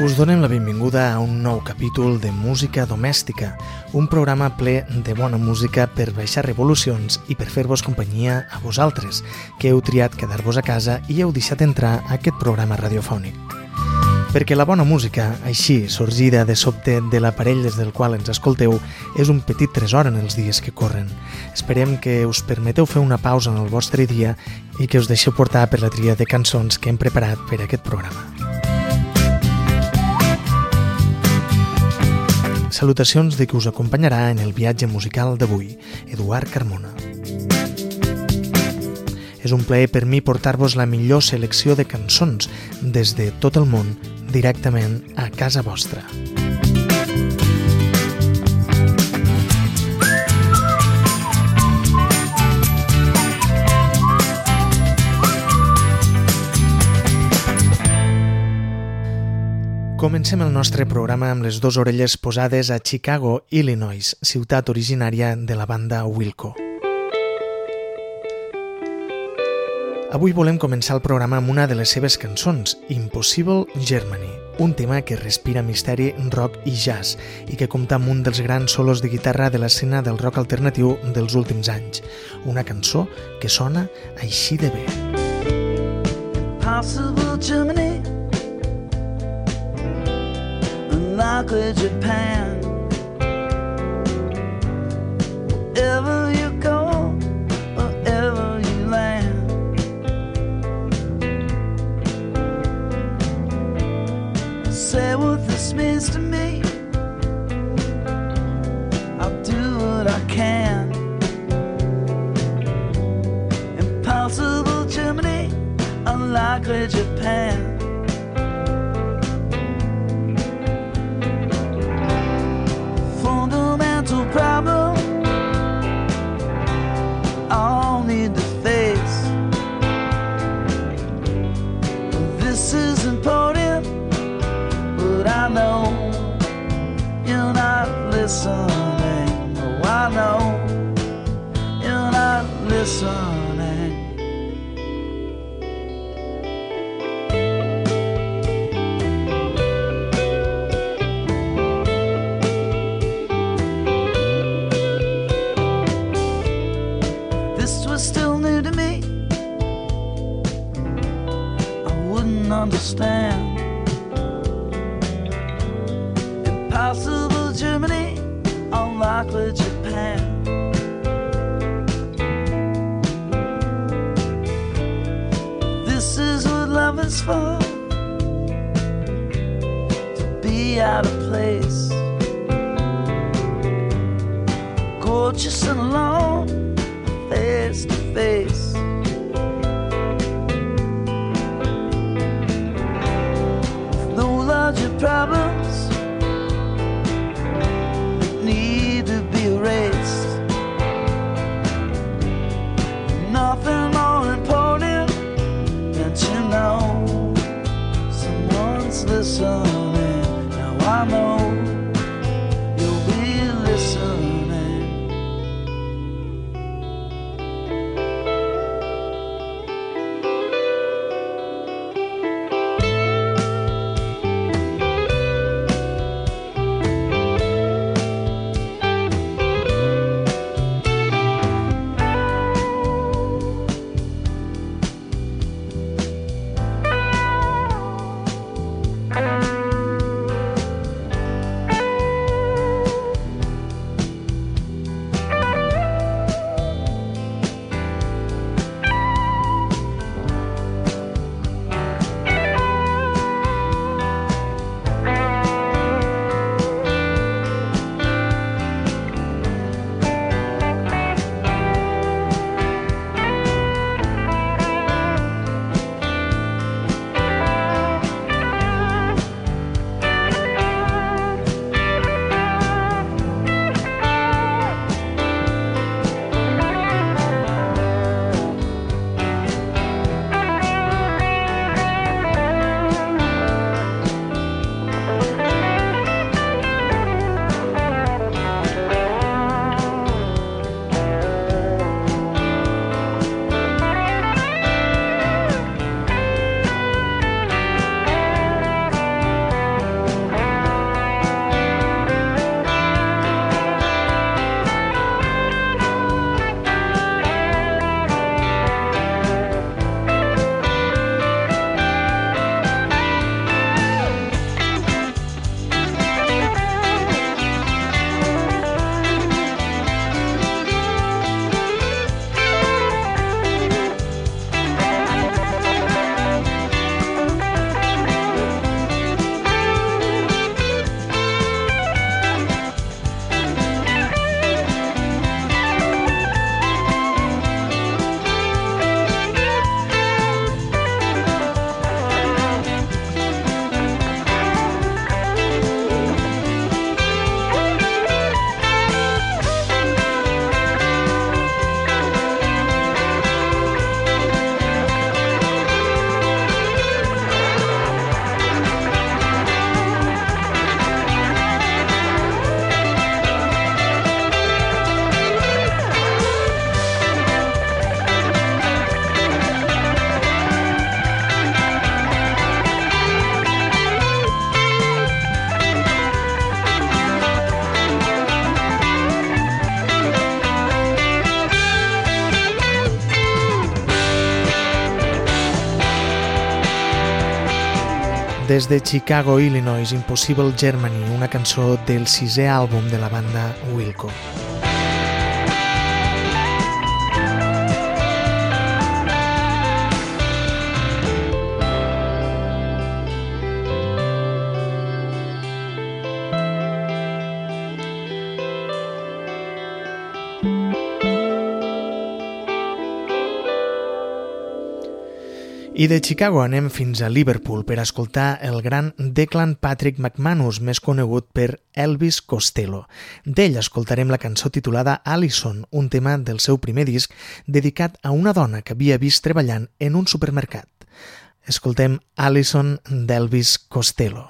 Us donem la benvinguda a un nou capítol de Música Domèstica, un programa ple de bona música per baixar revolucions i per fer-vos companyia a vosaltres, que heu triat quedar-vos a casa i heu deixat entrar a aquest programa radiofònic. Perquè la bona música, així, sorgida de sobte de l'aparell des del qual ens escolteu, és un petit tresor en els dies que corren. Esperem que us permeteu fer una pausa en el vostre dia i que us deixeu portar per la tria de cançons que hem preparat per a aquest programa. Salutacions de qui us acompanyarà en el viatge musical d'avui, Eduard Carmona. És un plaer per mi portar-vos la millor selecció de cançons des de tot el món directament a casa vostra. Comencem el nostre programa amb les dues orelles posades a Chicago, Illinois, ciutat originària de la banda Wilco. Avui volem començar el programa amb una de les seves cançons, Impossible Germany, un tema que respira misteri, rock i jazz i que compta amb un dels grans solos de guitarra de l'escena del rock alternatiu dels últims anys. Una cançó que sona així de bé. Impossible Germany unlikely Japan. Wherever you go, wherever you land. Say what this means to me. I'll do what I can. Impossible Germany, unlikely Japan. Des de Chicago, Illinois, Impossible Germany, una cançó del sisè àlbum de la banda Wilco. I de Chicago anem fins a Liverpool per escoltar el gran Declan Patrick McManus, més conegut per Elvis Costello. D'ell escoltarem la cançó titulada Allison, un tema del seu primer disc dedicat a una dona que havia vist treballant en un supermercat. Escoltem Allison d'Elvis Costello.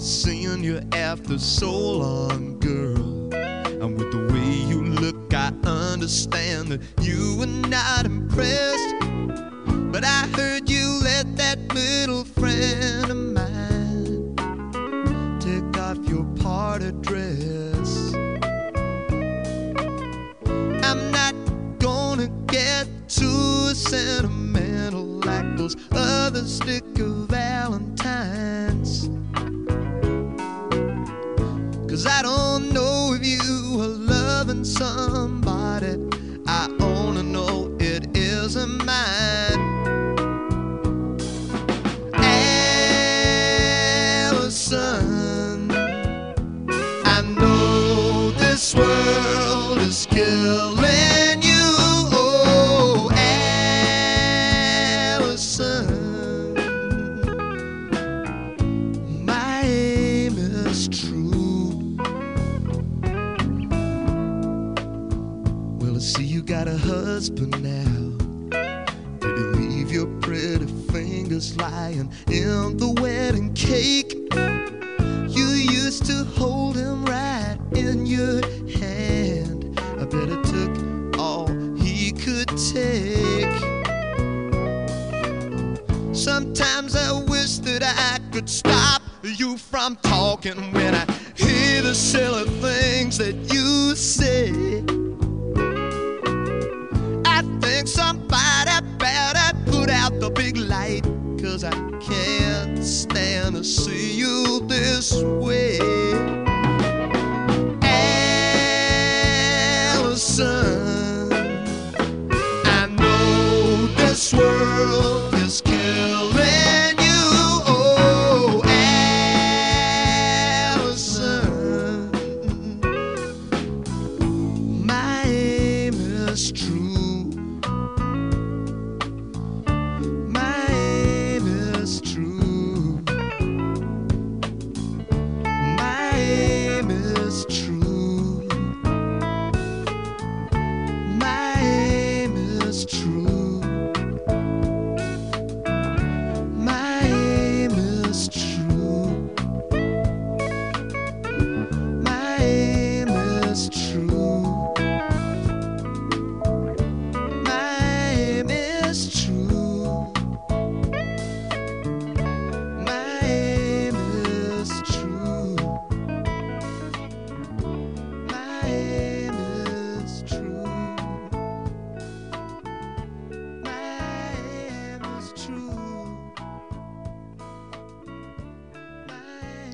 Seeing you after so long, girl. And with the way you look, I understand that you were not impressed. But I heard you let that little friend of mine take off your party dress. I'm not gonna get too sentimental like those other stick of valentines. Cause I don't know if you are loving somebody. I only know it isn't mine. Allison, I know this world is killing. Fingers lying in the wedding cake? You used to hold him right in your hand. I bet it took all he could take. Sometimes I wish that I could stop you from talking when I hear the silly things that you say. Cause I can't stand to see you this way. Allison, I know this world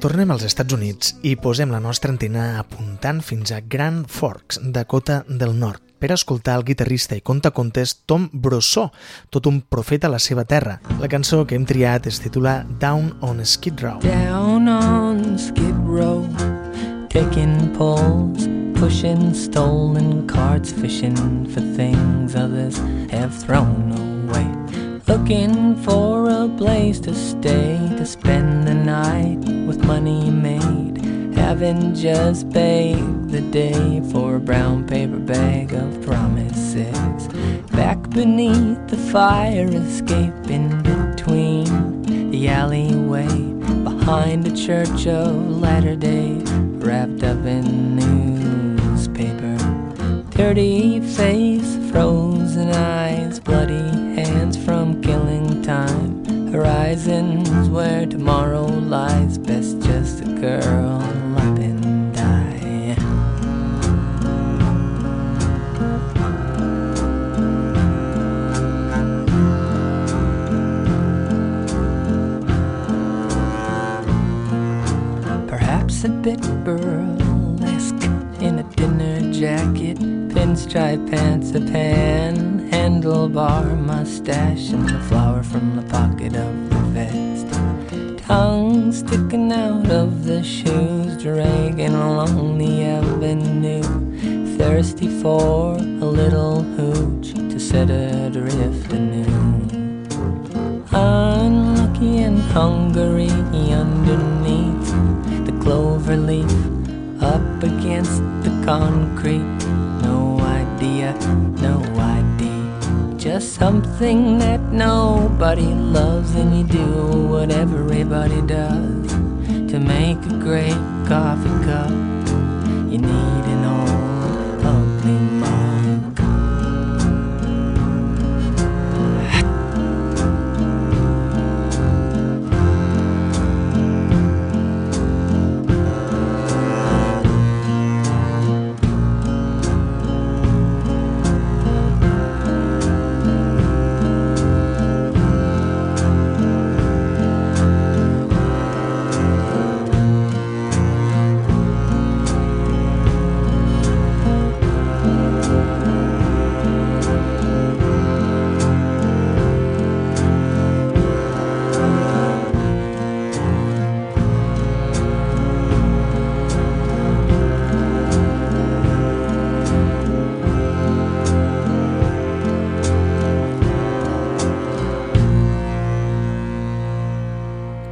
Tornem als Estats Units i posem la nostra antena apuntant fins a Grand Forks, Dakota del Nord, per escoltar el guitarrista i contacontes Tom Brossó, tot un profeta a la seva terra. La cançó que hem triat es titula Down on Skid Row. Down on Skid Row Taking pulls Pushing stolen carts Fishing for things others have thrown away Looking for a place to stay, to spend the night with money made. Having just paid the day for a brown paper bag of promises. Back beneath the fire escape, in between the alleyway, behind a church of Latter day, wrapped up in newspaper. Dirty face, thousand eyes, bloody hands from killing time. Horizons where tomorrow lies, best just a girl up and die. Perhaps a bit burlesque in a dinner jacket pinstripe pants, a pan, handlebar mustache, and the flower from the pocket of the vest. Tongue sticking out of the shoes, dragging along the avenue, thirsty for a little hooch to set adrift anew. Unlucky and hungry underneath the clover leaf, up against the concrete. No idea, no idea. Just something that nobody loves, and you do what everybody does to make a great coffee cup. You need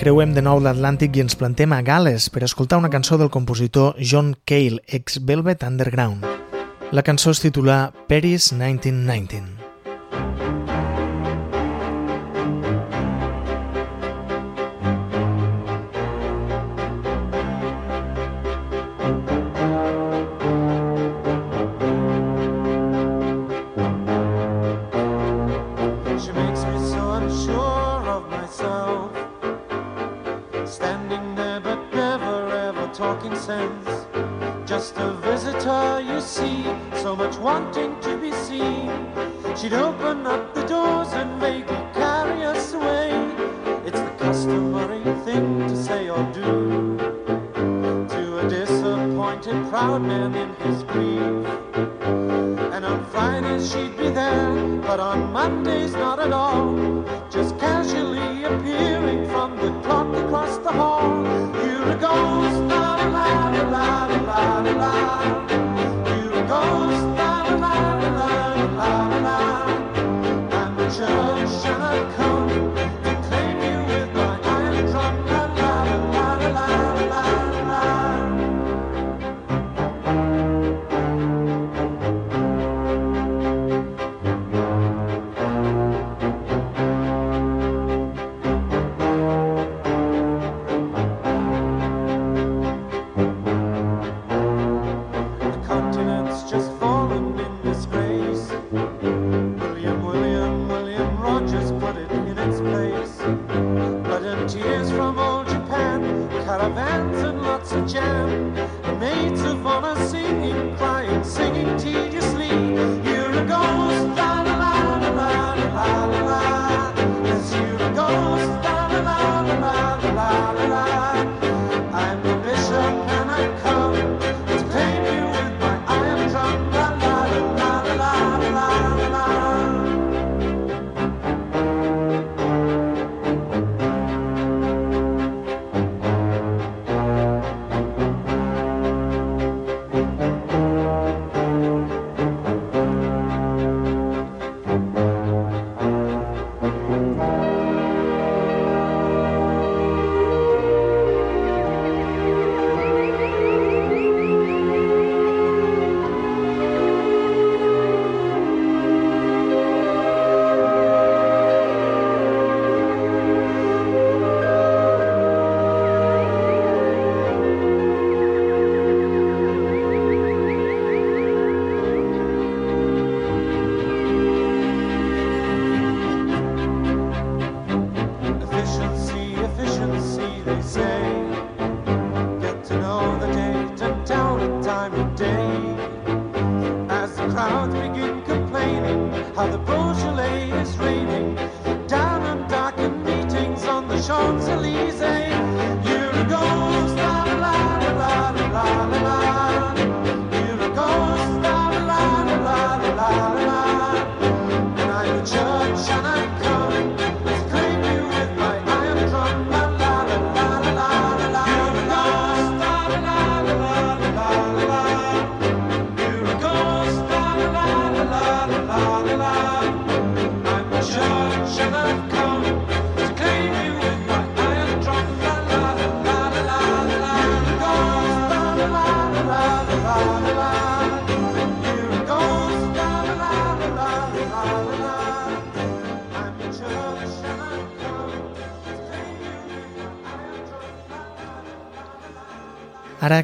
Creuem de nou l'Atlàntic i ens plantem a Gales per escoltar una cançó del compositor John Cale, ex-Velvet Underground. La cançó es titula Paris 1919. Just a visitor, you see, so much wanting to be seen. She'd open up the doors and make vaguely carry us away. It's the customary thing to say or do to a disappointed proud man in his grief. And on Fridays she'd be there, but on Mondays not at all. Just la la la la. La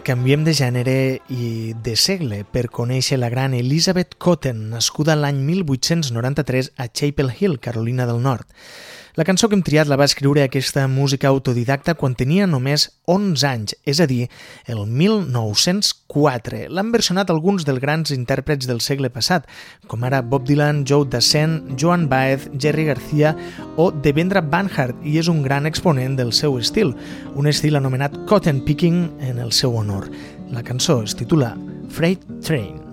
canviem de gènere i de segle per conèixer la gran Elizabeth Cotten, nascuda l'any 1893 a Chapel Hill, Carolina del Nord. La cançó que hem triat la va escriure aquesta música autodidacta quan tenia només 11 anys, és a dir, el 1904. L'han versionat alguns dels grans intèrprets del segle passat, com ara Bob Dylan, Joe Dassin, Joan Baez, Jerry García o Devendra Banhart, i és un gran exponent del seu estil, un estil anomenat cotton picking en el seu honor. La cançó es titula Freight Train.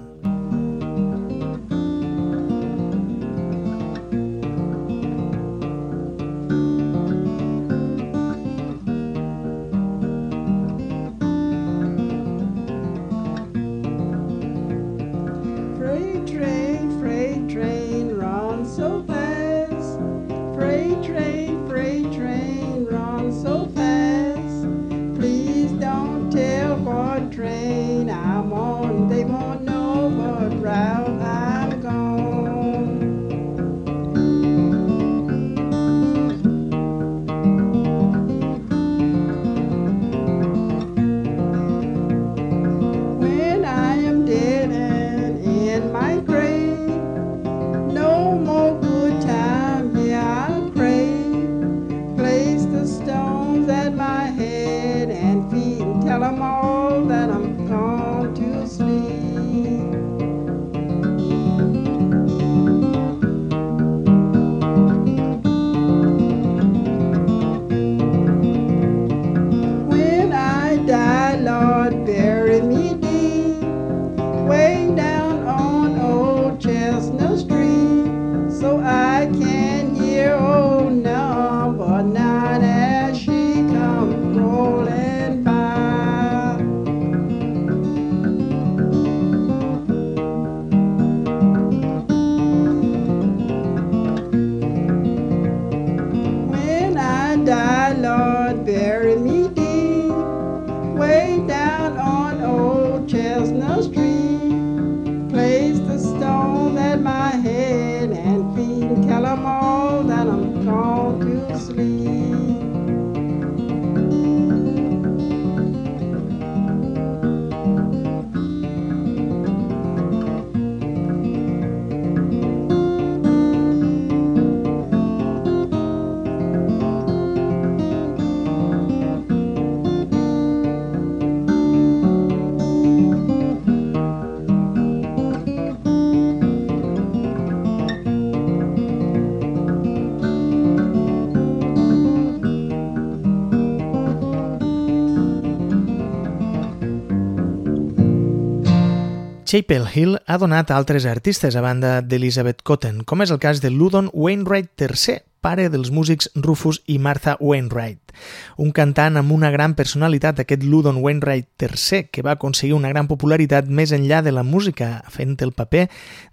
Chapel Hill ha donat a altres artistes a banda d'Elizabeth Cotten, com és el cas de Ludon Wainwright III, pare dels músics Rufus i Martha Wainwright. Un cantant amb una gran personalitat, aquest Ludon Wainwright III, que va aconseguir una gran popularitat més enllà de la música, fent el paper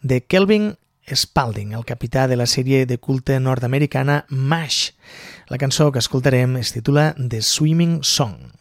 de Kelvin Spalding, el capità de la sèrie de culte nord-americana MASH. La cançó que escoltarem es titula The Swimming Song.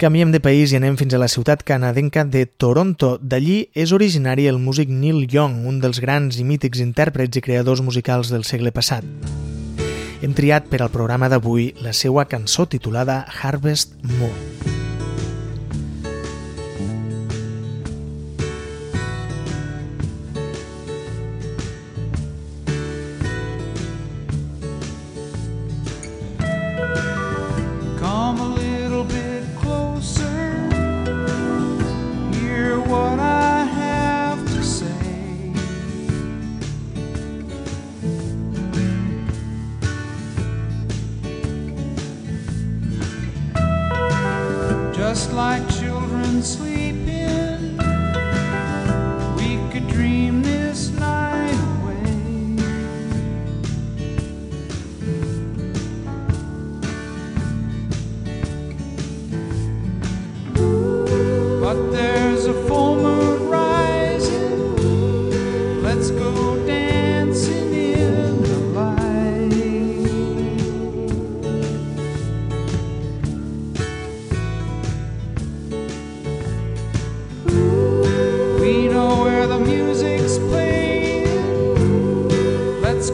Canviem de país i anem fins a la ciutat canadenca de Toronto. D'allí és originari el músic Neil Young, un dels grans i mítics intèrprets i creadors musicals del segle passat. Hem triat per al programa d'avui la seva cançó titulada Harvest Moon.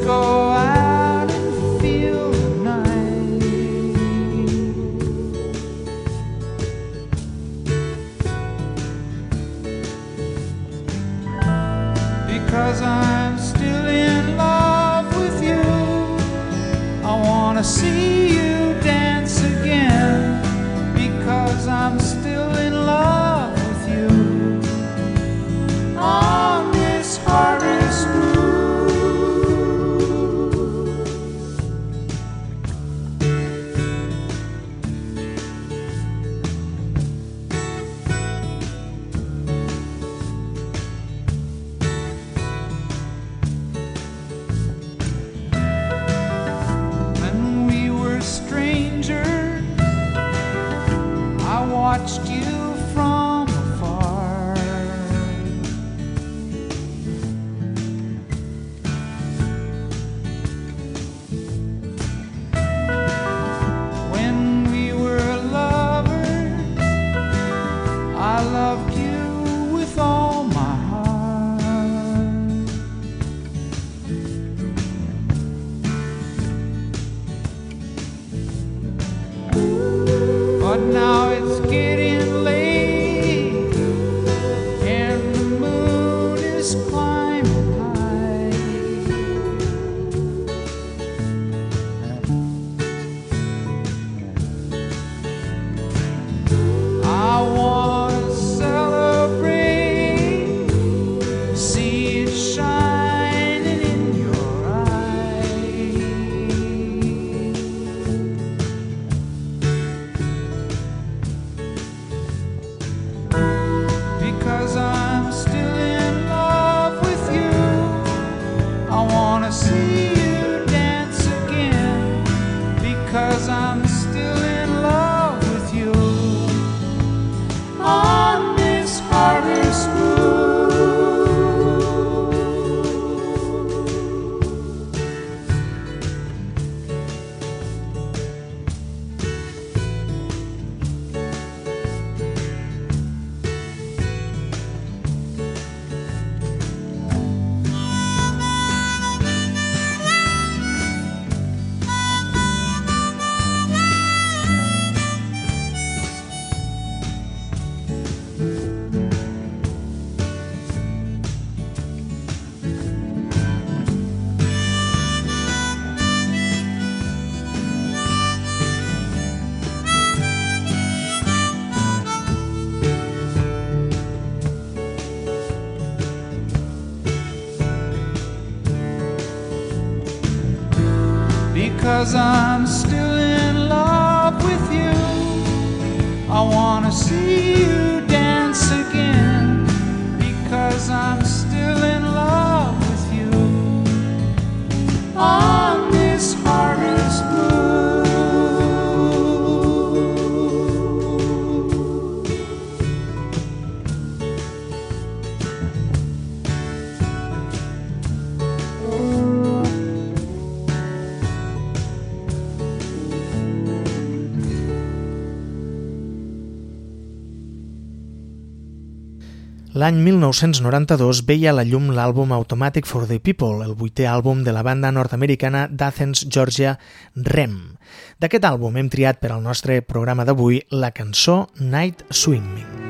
Cause L'any 1992 veia a la llum l'àlbum Automatic for the People, el vuitè àlbum de la banda nord-americana d'Athens, Georgia, REM. D'aquest àlbum hem triat per al nostre programa d'avui la cançó Night Swimming.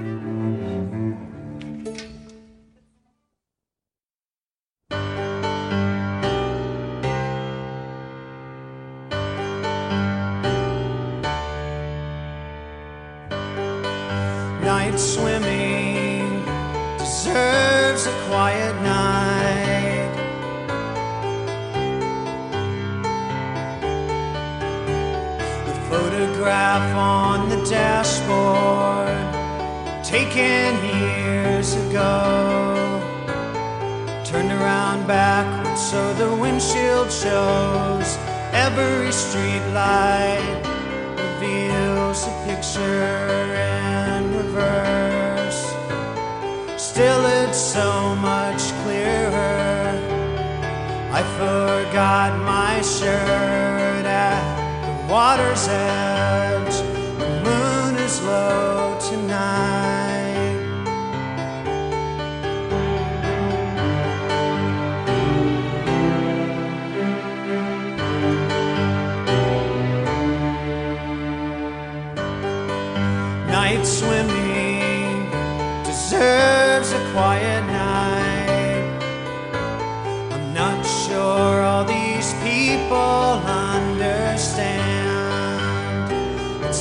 Taken years ago, turned around backwards so the windshield shows every street light reveals a picture in reverse. Still, it's so much clearer. I forgot my shirt at the water's edge. The moon is low tonight.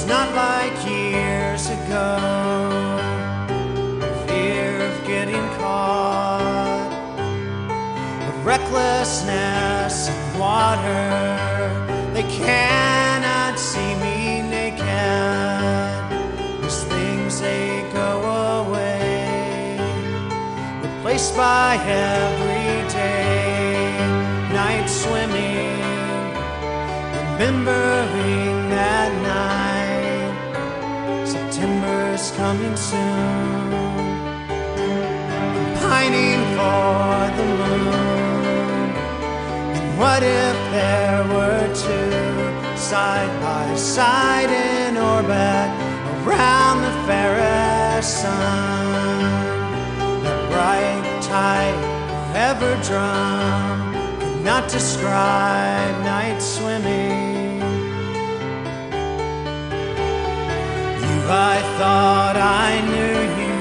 Not like years ago. Fear of getting caught, of recklessness in water. They cannot see me naked. These things they go away, replaced by everyday night swimming, remembering coming soon, I'm pining for the moon. And what if there were two side by side in orbit around the fairest sun? That bright tide ever drum could not describe night swimming. I thought I knew you.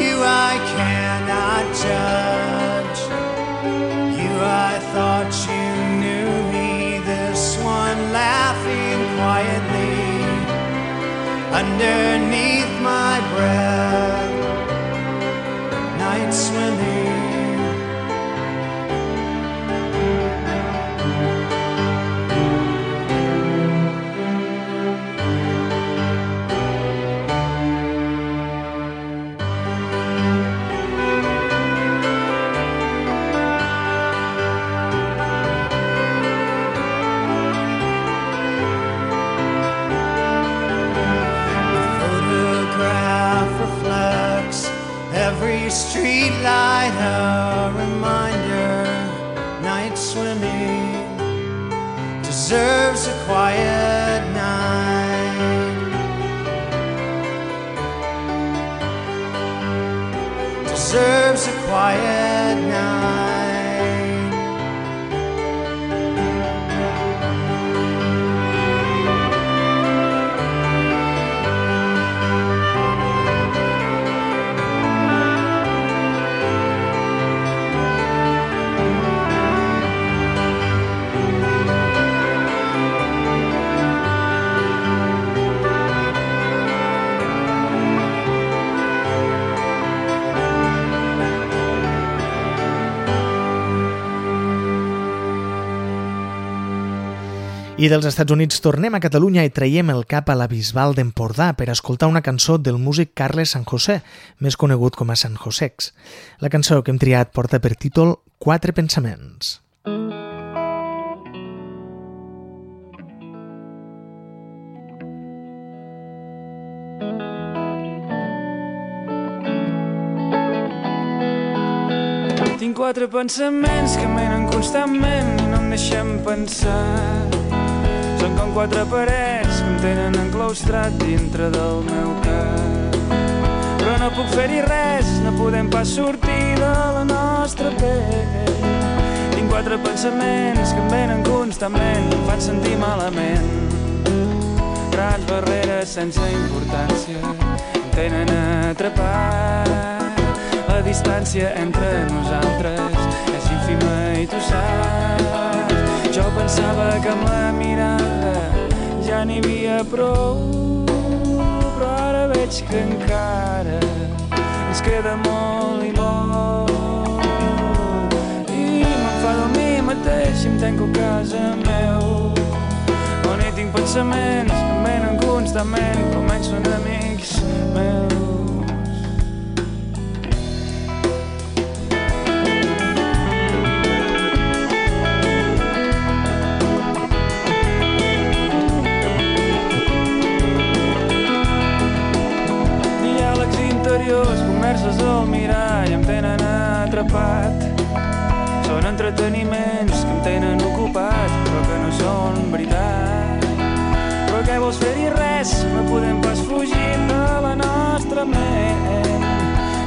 You, I cannot judge. You, I thought you knew me. This one laughing quietly underneath my breath every street light a reminder night swimming deserves a quiet I dels Estats Units tornem a Catalunya i traiem el cap a la Bisbal d'Empordà per escoltar una cançó del músic Carles San José, més conegut com a San Josex. La cançó que hem triat porta per títol Quatre pensaments. Tinc quatre pensaments que menen constantment i no em deixen pensar són com quatre parets que em tenen enclaustrat dintre del meu cap. Però no puc fer-hi res, no podem pas sortir de la nostra pell. Tinc quatre pensaments que em venen constantment, em fan sentir malament. Grans barreres sense importància em tenen atrapat. La distància entre nosaltres és ínfima i tu saps. Jo pensava que amb la mirada ja n'hi havia prou, però ara veig que encara ens queda molt i molt. I m'enfado a mi mateix i em tanco a casa meu, on hi tinc pensaments que em venen constantment, com ells són amics meus. Interiors, converses al mirall em tenen atrapat. Són entreteniments que em tenen ocupat, però que no són veritat. Però què vols fer-hi res? No podem pas fugir de la nostra ment.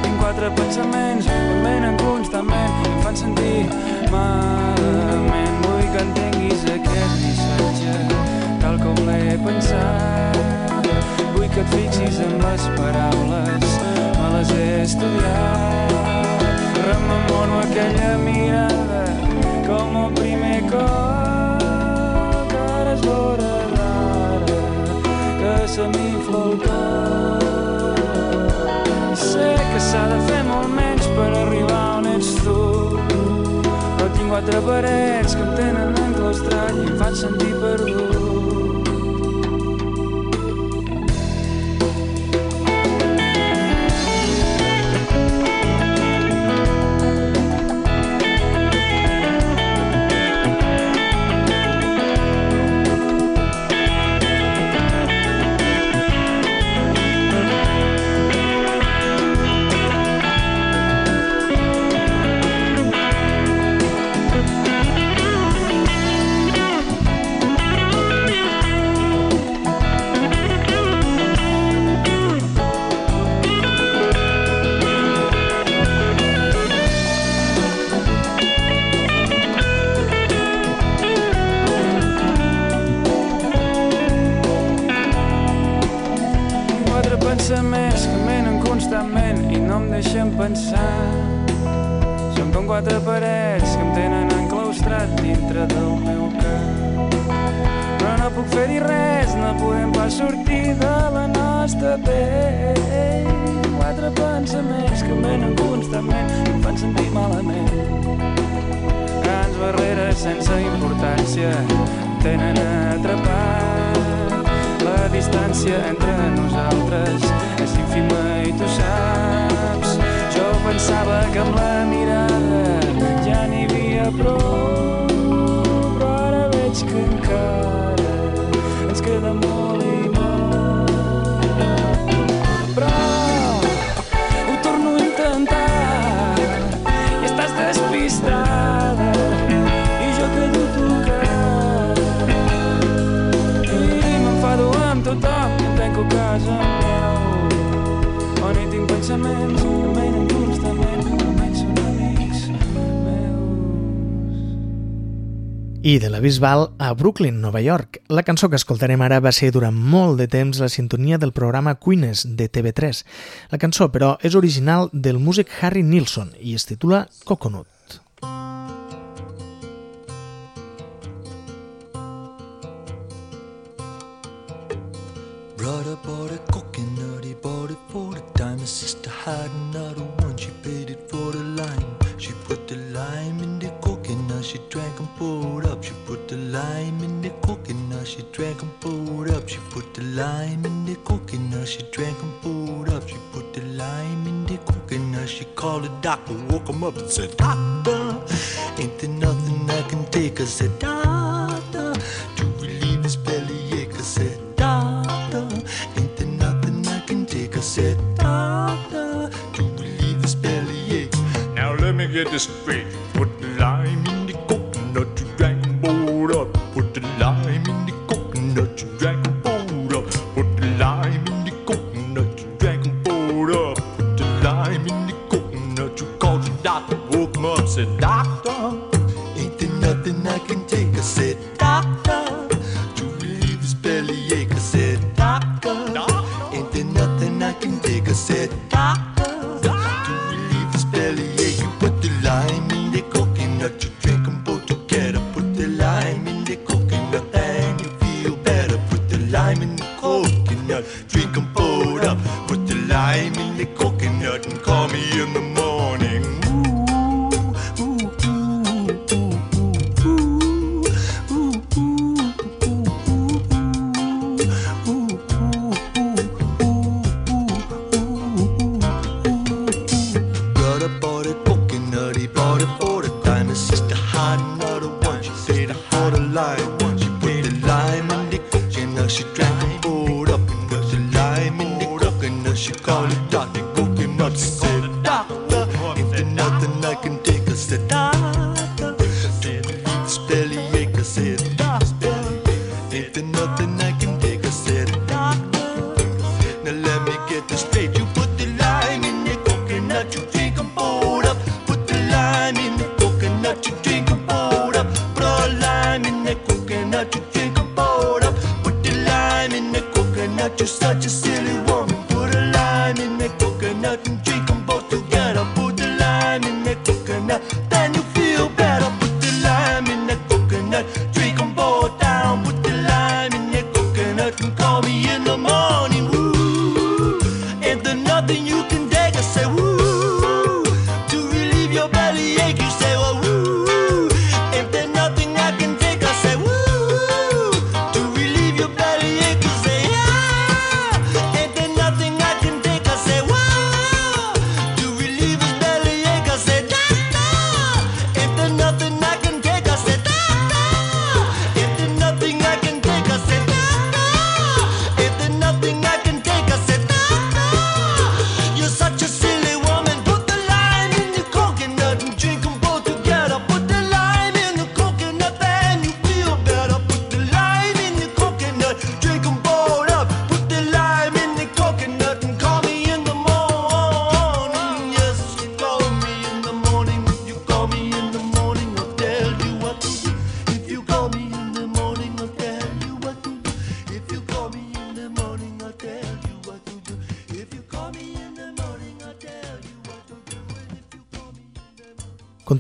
Tinc quatre pensaments que em venen constantment i em fan sentir malament. Vull que entenguis aquest missatge tal com l'he pensat. Vull que et fixis en les paraules, les he estudiat. Rememoro aquella mirada com el primer cop. Ara és l'hora d'ara que se m'infla el cor. Sé que s'ha de fer molt menys per arribar on ets tu. Però tinc quatre parets que em tenen enclostrat i em fan sentir perdut. I de la Bisbal a Brooklyn, Nova York. La cançó que escoltarem ara va ser durant molt de temps la sintonia del programa Queens de TV3. La cançó, però, és original del músic Harry Nilsson i es titula Coconut. Brother bought a drank and poured up. She put the lime in the coconut, she drank and poured up. She put the lime in the coconut, she called the doctor, woke him up and said, Doctor, ain't there nothing I can take? I said, Doctor, to relieve his bellyache. I said, Doctor, ain't there nothing I can take? I said, Doctor, to relieve his bellyache. Now let me get this straight. said, Doctor, ain't there nothing I can take? I said,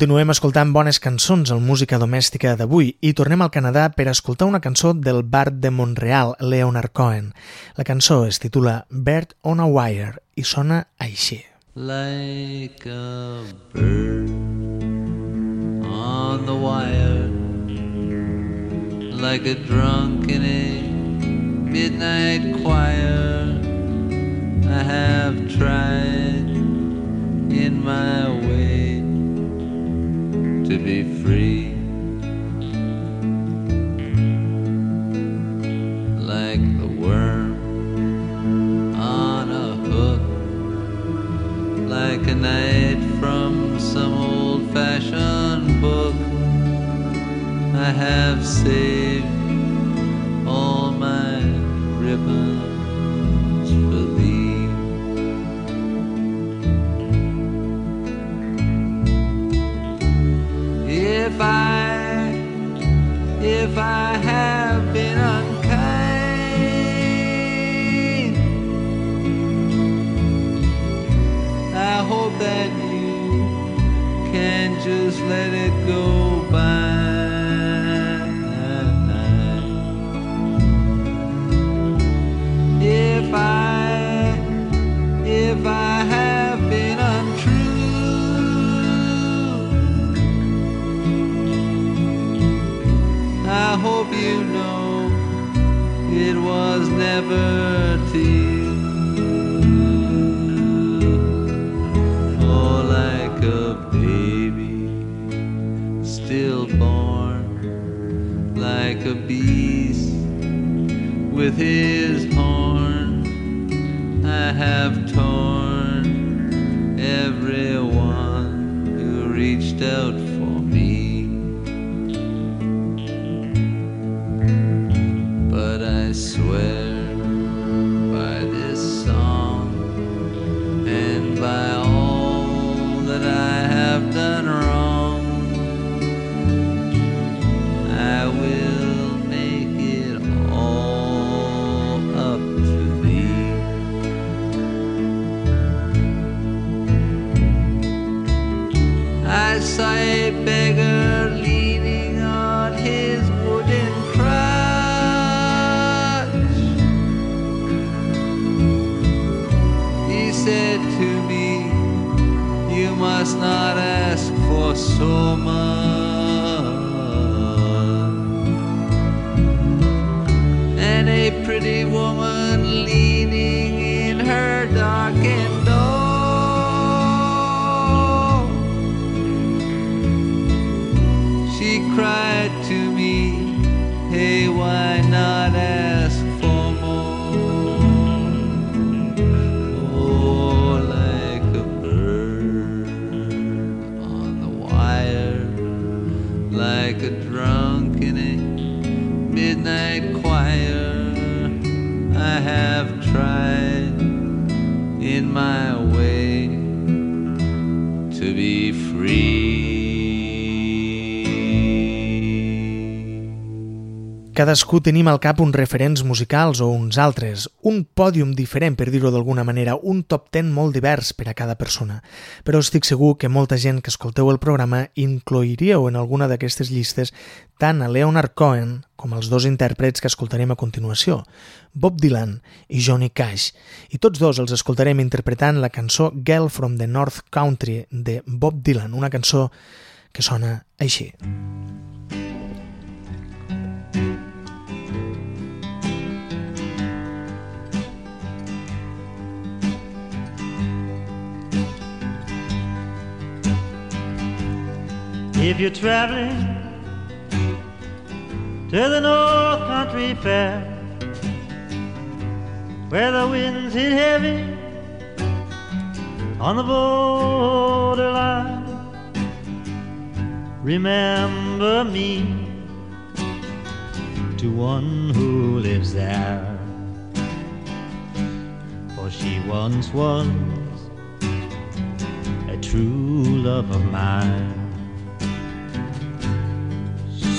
Continuem escoltant bones cançons al Música Domèstica d'avui i tornem al Canadà per escoltar una cançó del Bard de Montreal, Leonard Cohen. La cançó es titula Bird on a Wire i sona així. Like a bird on the wire Like a drunk in a midnight choir I have tried in my way to be free. Like the worm on a hook, like a knight from some old fashioned book. I have saved all my ribbons. if I, if I have been unkind. I hope that you can just let it go by. you know it was never tea. More like a baby, stillborn, like a beast with his. Cadascú tenim al cap uns referents musicals o uns altres, un pòdium diferent, per dir-ho d'alguna manera, un top 10 molt divers per a cada persona. Però estic segur que molta gent que escolteu el programa incloiríeu en alguna d'aquestes llistes tant a Leonard Cohen com els dos intèrprets que escoltarem a continuació, Bob Dylan i Johnny Cash. I tots dos els escoltarem interpretant la cançó Girl from the North Country de Bob Dylan, una cançó que sona així. If you're traveling to the North Country Fair, where the winds hit heavy on the borderline, remember me to one who lives there. For she once was a true love of mine.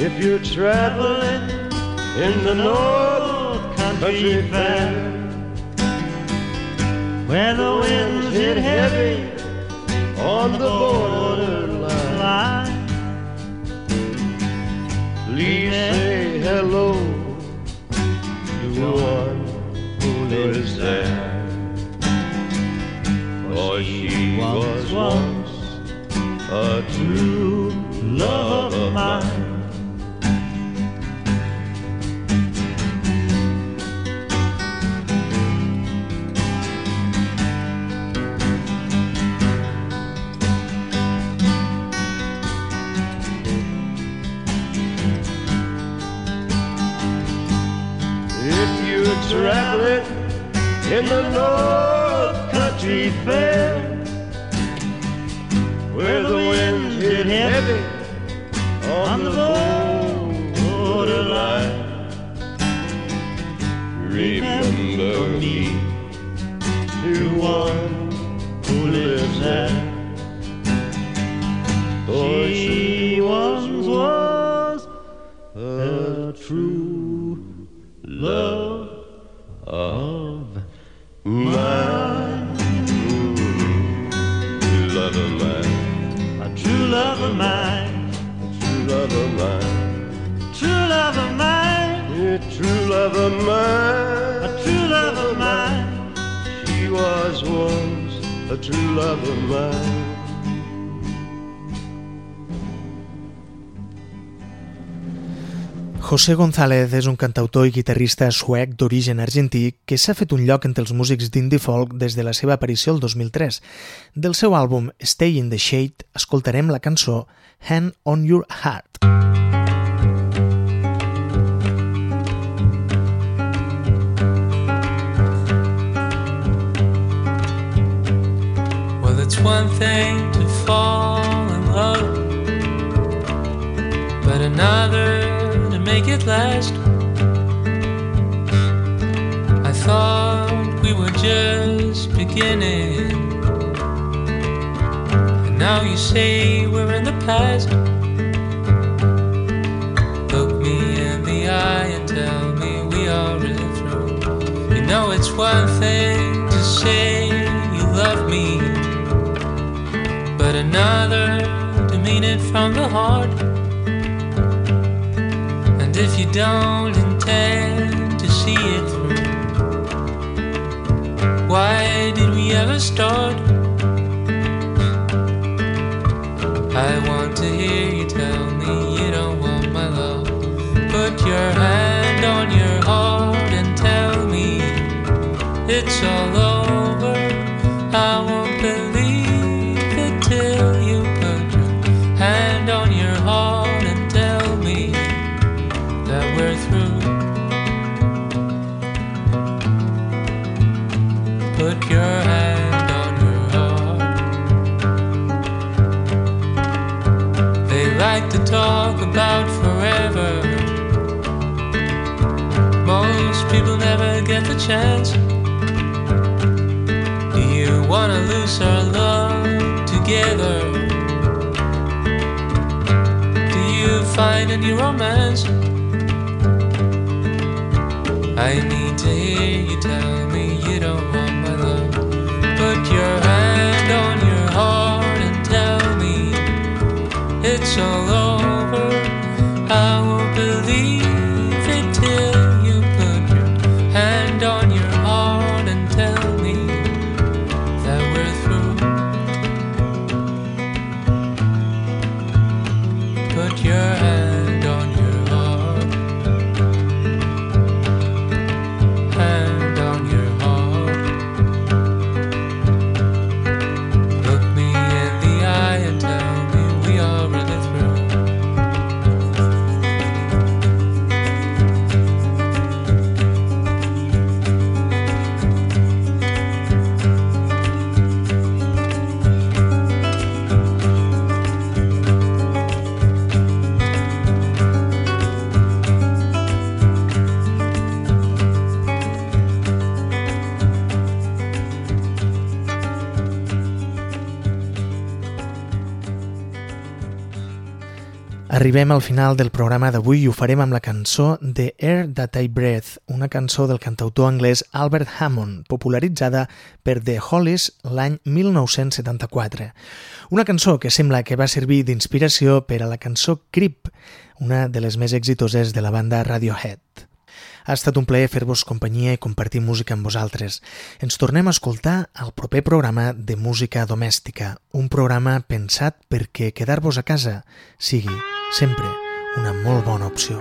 If you're traveling in the North Country Fair, where the winds hit heavy on the borderline, line, please say hello to one who lives there. For she was once a true love of mine. You're in the North Country Fair, where the winds hit heavy on the borderline, remember me to one who lives there. For she once was a true love love of mine, a true love of mine. She was once a true love of mine. José González és un cantautor i guitarrista suec d'origen argentí que s'ha fet un lloc entre els músics d'indie folk des de la seva aparició el 2003. Del seu àlbum Stay in the Shade escoltarem la cançó Hand on Your Heart. Well, it's one thing to fall in love, but another to make it last. I thought we were just beginning, and now you say we're in the past. Look me in the eye and tell me we are really through. You know it's one thing another to mean it from the heart. And if you don't intend to see it through, why did we ever start? I want to hear you tell me you don't want my love. Put your hand on your heart and tell me it's all over. About forever. Most people never get the chance. Do you wanna lose our love together? Do you find any romance? Arribem al final del programa d'avui i ho farem amb la cançó The Air That I Breathe, una cançó del cantautor anglès Albert Hammond, popularitzada per The Hollies l'any 1974. Una cançó que sembla que va servir d'inspiració per a la cançó Creep, una de les més exitoses de la banda Radiohead. Ha estat un plaer fer-vos companyia i compartir música amb vosaltres. Ens tornem a escoltar al proper programa de música domèstica, un programa pensat perquè quedar-vos a casa sigui sempre una molt bona opció.